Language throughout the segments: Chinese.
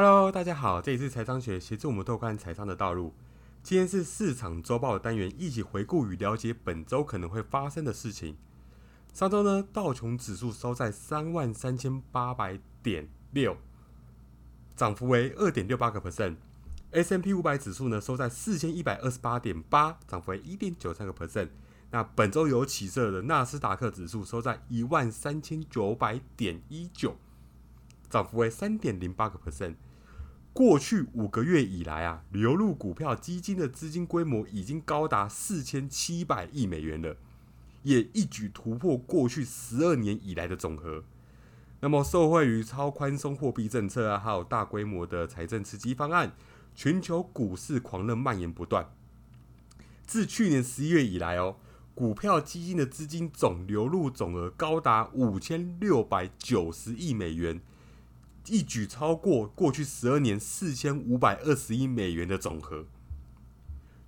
Hello，大家好，这里是财商学，协助我们拓宽财商的道路。今天是市场周报的单元，一起回顾与了解本周可能会发生的事情。上周呢，道琼指数收在三万三千八百点六，涨幅为二点六八个 percent。S M P 五百指数呢，收在四千一百二十八点八，涨幅为一点九三个 percent。那本周有起色的纳斯达克指数收在一万三千九百点一九，涨幅为三点零八个 percent。过去五个月以来啊，流入股票基金的资金规模已经高达四千七百亿美元了，也一举突破过去十二年以来的总和。那么，受惠于超宽松货币政策啊，还有大规模的财政刺激方案，全球股市狂热蔓延不断。自去年十一月以来哦，股票基金的资金总流入总额高达五千六百九十亿美元。一举超过过去十二年四千五百二十亿美元的总和。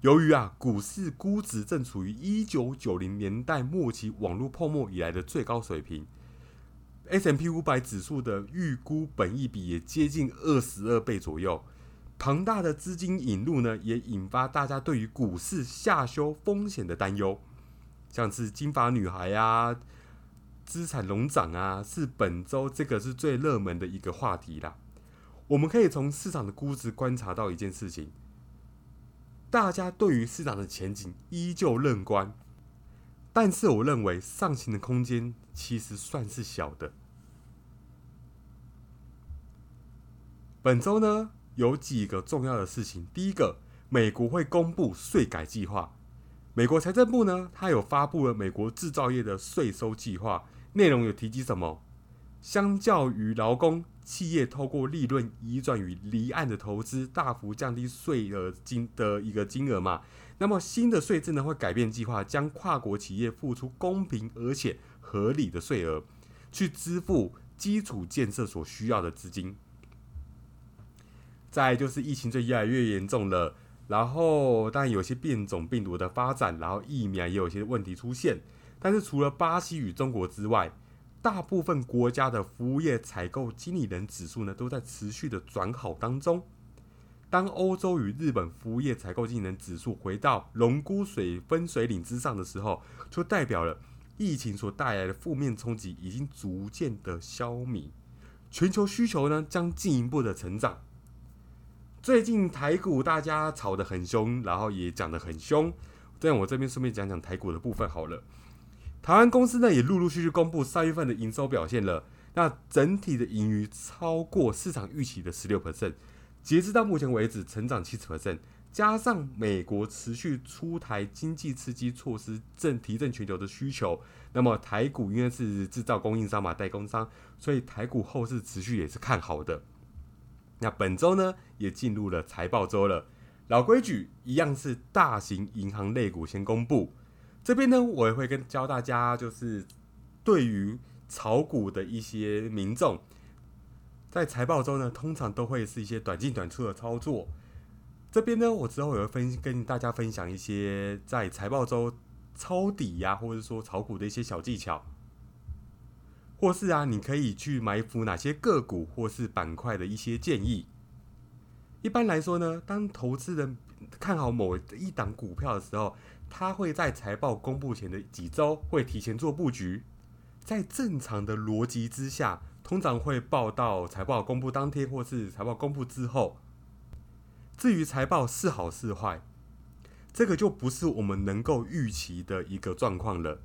由于啊，股市估值正处于一九九零年代末期网络泡沫以来的最高水平，S M P 五百指数的预估本益比也接近二十二倍左右。庞大的资金引入呢，也引发大家对于股市下修风险的担忧，像是金发女孩啊。资产龙涨啊，是本周这个是最热门的一个话题啦。我们可以从市场的估值观察到一件事情：大家对于市场的前景依旧乐观，但是我认为上行的空间其实算是小的。本周呢，有几个重要的事情。第一个，美国会公布税改计划。美国财政部呢，它有发布了美国制造业的税收计划。内容有提及什么？相较于劳工，企业透过利润移转与离岸的投资，大幅降低税额金的一个金额嘛？那么新的税制呢，会改变计划，将跨国企业付出公平而且合理的税额，去支付基础建设所需要的资金。再就是疫情就越来越严重了，然后当然有些变种病毒的发展，然后疫苗也有些问题出现。但是除了巴西与中国之外，大部分国家的服务业采购经理人指数呢，都在持续的转好当中。当欧洲与日本服务业采购经理人指数回到龙骨水分水岭之上的时候，就代表了疫情所带来的负面冲击已经逐渐的消弭，全球需求呢将进一步的成长。最近台股大家炒得很凶，然后也讲得很凶，这样我这边顺便讲讲台股的部分好了。台湾公司呢也陆陆续续公布三月份的营收表现了，那整体的盈余超过市场预期的十六 percent，截至到目前为止成长七十 percent，加上美国持续出台经济刺激措施，正提振全球的需求，那么台股因为是制造供应商嘛，代工商，所以台股后市持续也是看好的。那本周呢也进入了财报周了，老规矩一样是大型银行类股先公布。这边呢，我也会跟教大家，就是对于炒股的一些民众，在财报中呢，通常都会是一些短进短出的操作。这边呢，我之后也会分跟大家分享一些在财报周抄底呀，或者说炒股的一些小技巧，或是啊，你可以去埋伏哪些个股或是板块的一些建议。一般来说呢，当投资人看好某一档股票的时候，他会在财报公布前的几周会提前做布局，在正常的逻辑之下，通常会报到财报公布当天或是财报公布之后。至于财报是好是坏，这个就不是我们能够预期的一个状况了。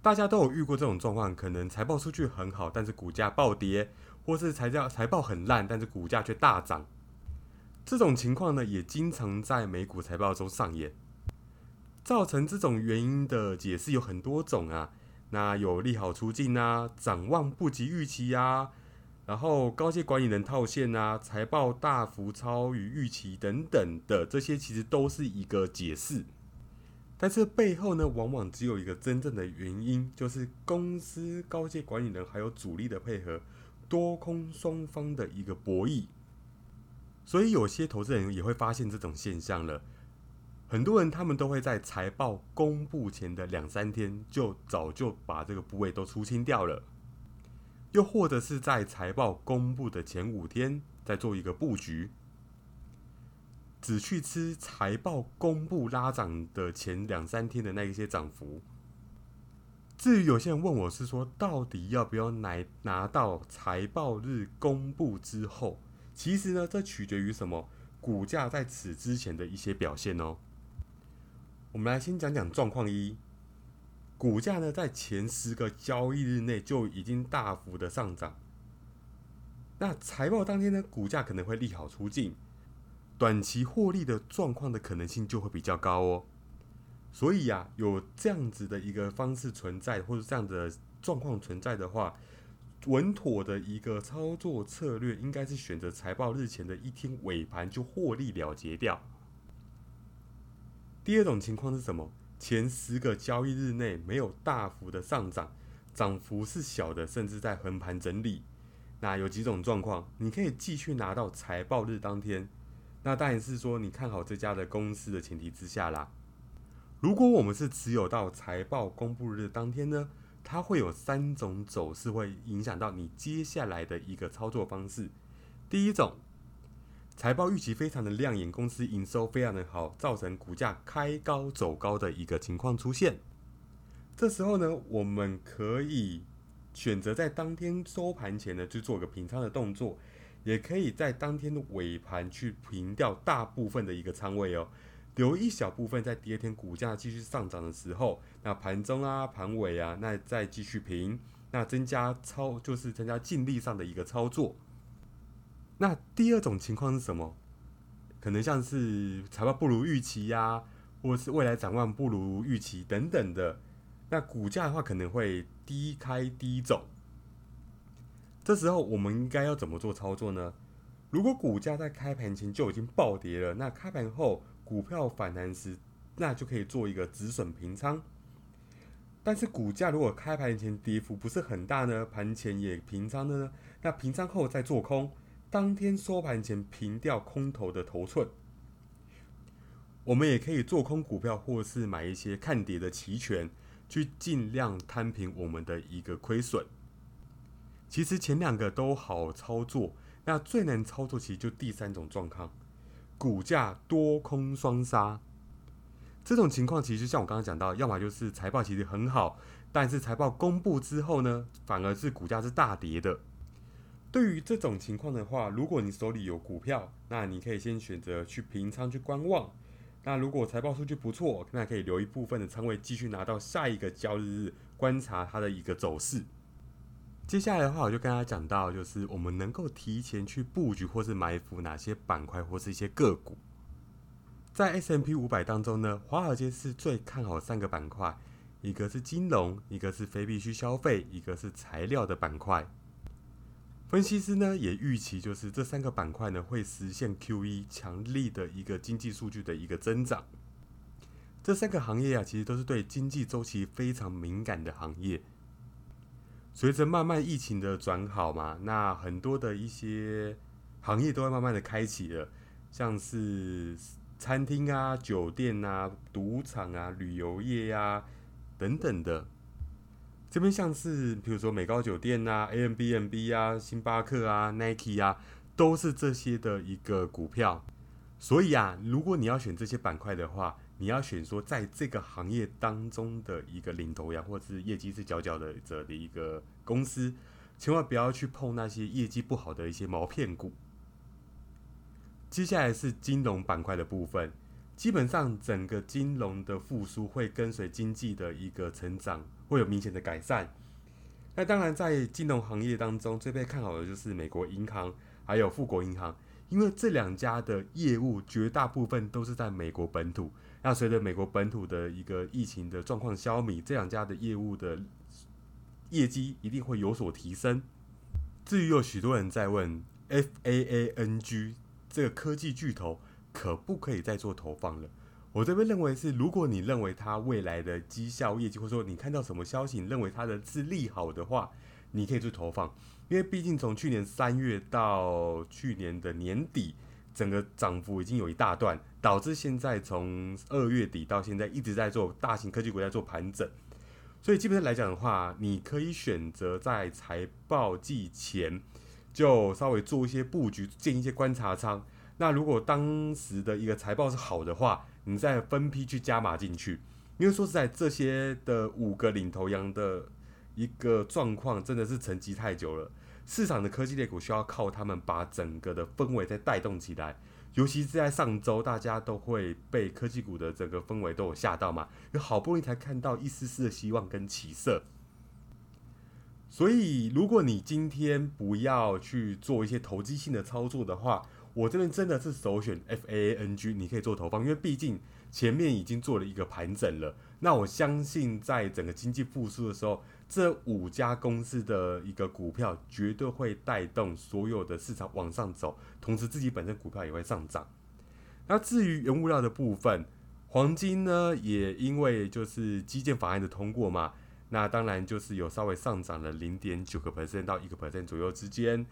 大家都有遇过这种状况，可能财报数据很好，但是股价暴跌，或是财报财报很烂，但是股价却大涨。这种情况呢，也经常在美股财报中上演。造成这种原因的解释有很多种啊，那有利好出境啊，展望不及预期啊，然后高阶管理人套现啊，财报大幅超于预期等等的，这些其实都是一个解释。但是背后呢，往往只有一个真正的原因，就是公司高阶管理人还有主力的配合，多空双方的一个博弈。所以有些投资人也会发现这种现象了。很多人他们都会在财报公布前的两三天就早就把这个部位都出清掉了。又或者是在财报公布的前五天再做一个布局，只去吃财报公布拉涨的前两三天的那一些涨幅。至于有些人问我是说，到底要不要来拿到财报日公布之后？其实呢，这取决于什么？股价在此之前的一些表现哦。我们来先讲讲状况一。股价呢，在前十个交易日内就已经大幅的上涨。那财报当天呢，股价可能会利好出尽，短期获利的状况的可能性就会比较高哦。所以啊，有这样子的一个方式存在，或者这样的状况存在的话，稳妥的一个操作策略，应该是选择财报日前的一天尾盘就获利了结掉。第二种情况是什么？前十个交易日内没有大幅的上涨，涨幅是小的，甚至在横盘整理。那有几种状况，你可以继续拿到财报日当天。那当然是说你看好这家的公司的前提之下啦。如果我们是持有到财报公布日当天呢，它会有三种走势会影响到你接下来的一个操作方式。第一种。财报预期非常的亮眼，公司营收非常的好，造成股价开高走高的一个情况出现。这时候呢，我们可以选择在当天收盘前呢去做个平仓的动作，也可以在当天的尾盘去平掉大部分的一个仓位哦，留一小部分在第二天股价继续上涨的时候，那盘中啊、盘尾啊，那再继续平，那增加操就是增加净利上的一个操作。那第二种情况是什么？可能像是财报不如预期呀，或者是未来展望不如预期等等的。那股价的话可能会低开低走。这时候我们应该要怎么做操作呢？如果股价在开盘前就已经暴跌了，那开盘后股票反弹时，那就可以做一个止损平仓。但是股价如果开盘前跌幅不是很大呢，盘前也平仓的呢，那平仓后再做空。当天收盘前平掉空头的头寸，我们也可以做空股票，或是买一些看跌的期权，去尽量摊平我们的一个亏损。其实前两个都好操作，那最难操作其实就第三种状况，股价多空双杀。这种情况其实像我刚刚讲到，要么就是财报其实很好，但是财报公布之后呢，反而是股价是大跌的。对于这种情况的话，如果你手里有股票，那你可以先选择去平仓去观望。那如果财报数据不错，那可以留一部分的仓位继续拿到下一个交易日观察它的一个走势。接下来的话，我就跟大家讲到，就是我们能够提前去布局或是埋伏哪些板块或是一些个股。在 S M P 五百当中呢，华尔街是最看好三个板块，一个是金融，一个是非必需消费，一个是材料的板块。分析师呢也预期，就是这三个板块呢会实现 Q 一强力的一个经济数据的一个增长。这三个行业啊，其实都是对经济周期非常敏感的行业。随着慢慢疫情的转好嘛，那很多的一些行业都会慢慢的开启了，像是餐厅啊、酒店啊、赌场啊、旅游业呀等等的。这边像是，比如说美高酒店呐、A M B N B 啊、星巴克啊、Nike 啊，都是这些的一个股票。所以啊，如果你要选这些板块的话，你要选说在这个行业当中的一个领头羊，或者是业绩是佼佼的者的一个公司，千万不要去碰那些业绩不好的一些毛片股。接下来是金融板块的部分。基本上，整个金融的复苏会跟随经济的一个成长，会有明显的改善。那当然，在金融行业当中，最被看好的就是美国银行还有富国银行，因为这两家的业务绝大部分都是在美国本土。那随着美国本土的一个疫情的状况消弭，这两家的业务的业绩一定会有所提升。至于有许多人在问 F A A N G 这个科技巨头。可不可以再做投放了？我这边认为是，如果你认为它未来的绩效业绩，或者说你看到什么消息，认为它的是利好的话，你可以去投放。因为毕竟从去年三月到去年的年底，整个涨幅已经有一大段，导致现在从二月底到现在一直在做大型科技股在做盘整。所以基本上来讲的话，你可以选择在财报季前就稍微做一些布局，建一些观察仓。那如果当时的一个财报是好的话，你再分批去加码进去。因为说实在，这些的五个领头羊的一个状况真的是沉寂太久了。市场的科技类股需要靠他们把整个的氛围再带动起来。尤其是在上周，大家都会被科技股的整个氛围都有吓到嘛，有好不容易才看到一丝丝的希望跟起色。所以，如果你今天不要去做一些投机性的操作的话，我这边真的是首选 F A A N G，你可以做投放，因为毕竟前面已经做了一个盘整了。那我相信，在整个经济复苏的时候，这五家公司的一个股票绝对会带动所有的市场往上走，同时自己本身股票也会上涨。那至于原物料的部分，黄金呢，也因为就是基建法案的通过嘛，那当然就是有稍微上涨了零点九个 percent 到一个 percent 左右之间。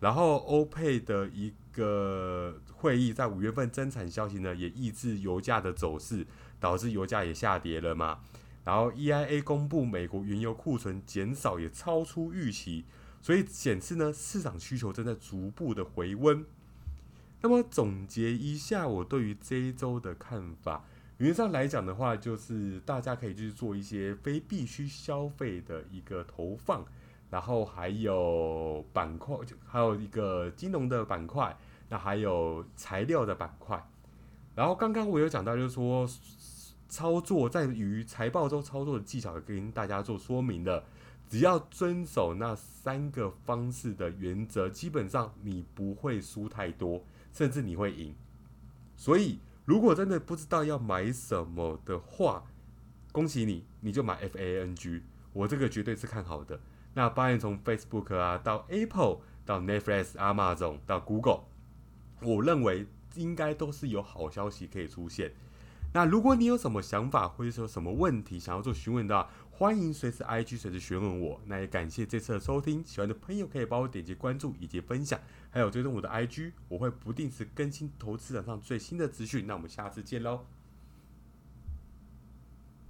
然后欧佩的一个会议在五月份增产消息呢，也抑制油价的走势。导致油价也下跌了嘛，然后 EIA 公布美国原油库存减少也超出预期，所以显示呢市场需求正在逐步的回温。那么总结一下我对于这一周的看法，原则上来讲的话，就是大家可以去做一些非必须消费的一个投放，然后还有板块，还有一个金融的板块，那还有材料的板块。然后刚刚我有讲到，就是说。操作在于财报中操作的技巧，跟大家做说明的。只要遵守那三个方式的原则，基本上你不会输太多，甚至你会赢。所以，如果真的不知道要买什么的话，恭喜你，你就买 FANG。我这个绝对是看好的。那包含从 Facebook 啊，到 Apple，到 Netflix、Amazon，到 Google，我认为应该都是有好消息可以出现。那如果你有什么想法，或者说什么问题想要做询问的，欢迎随时 IG 随时询问我。那也感谢这次的收听，喜欢的朋友可以帮我点击关注以及分享，还有追踪我的 IG，我会不定时更新投资场上最新的资讯。那我们下次见喽。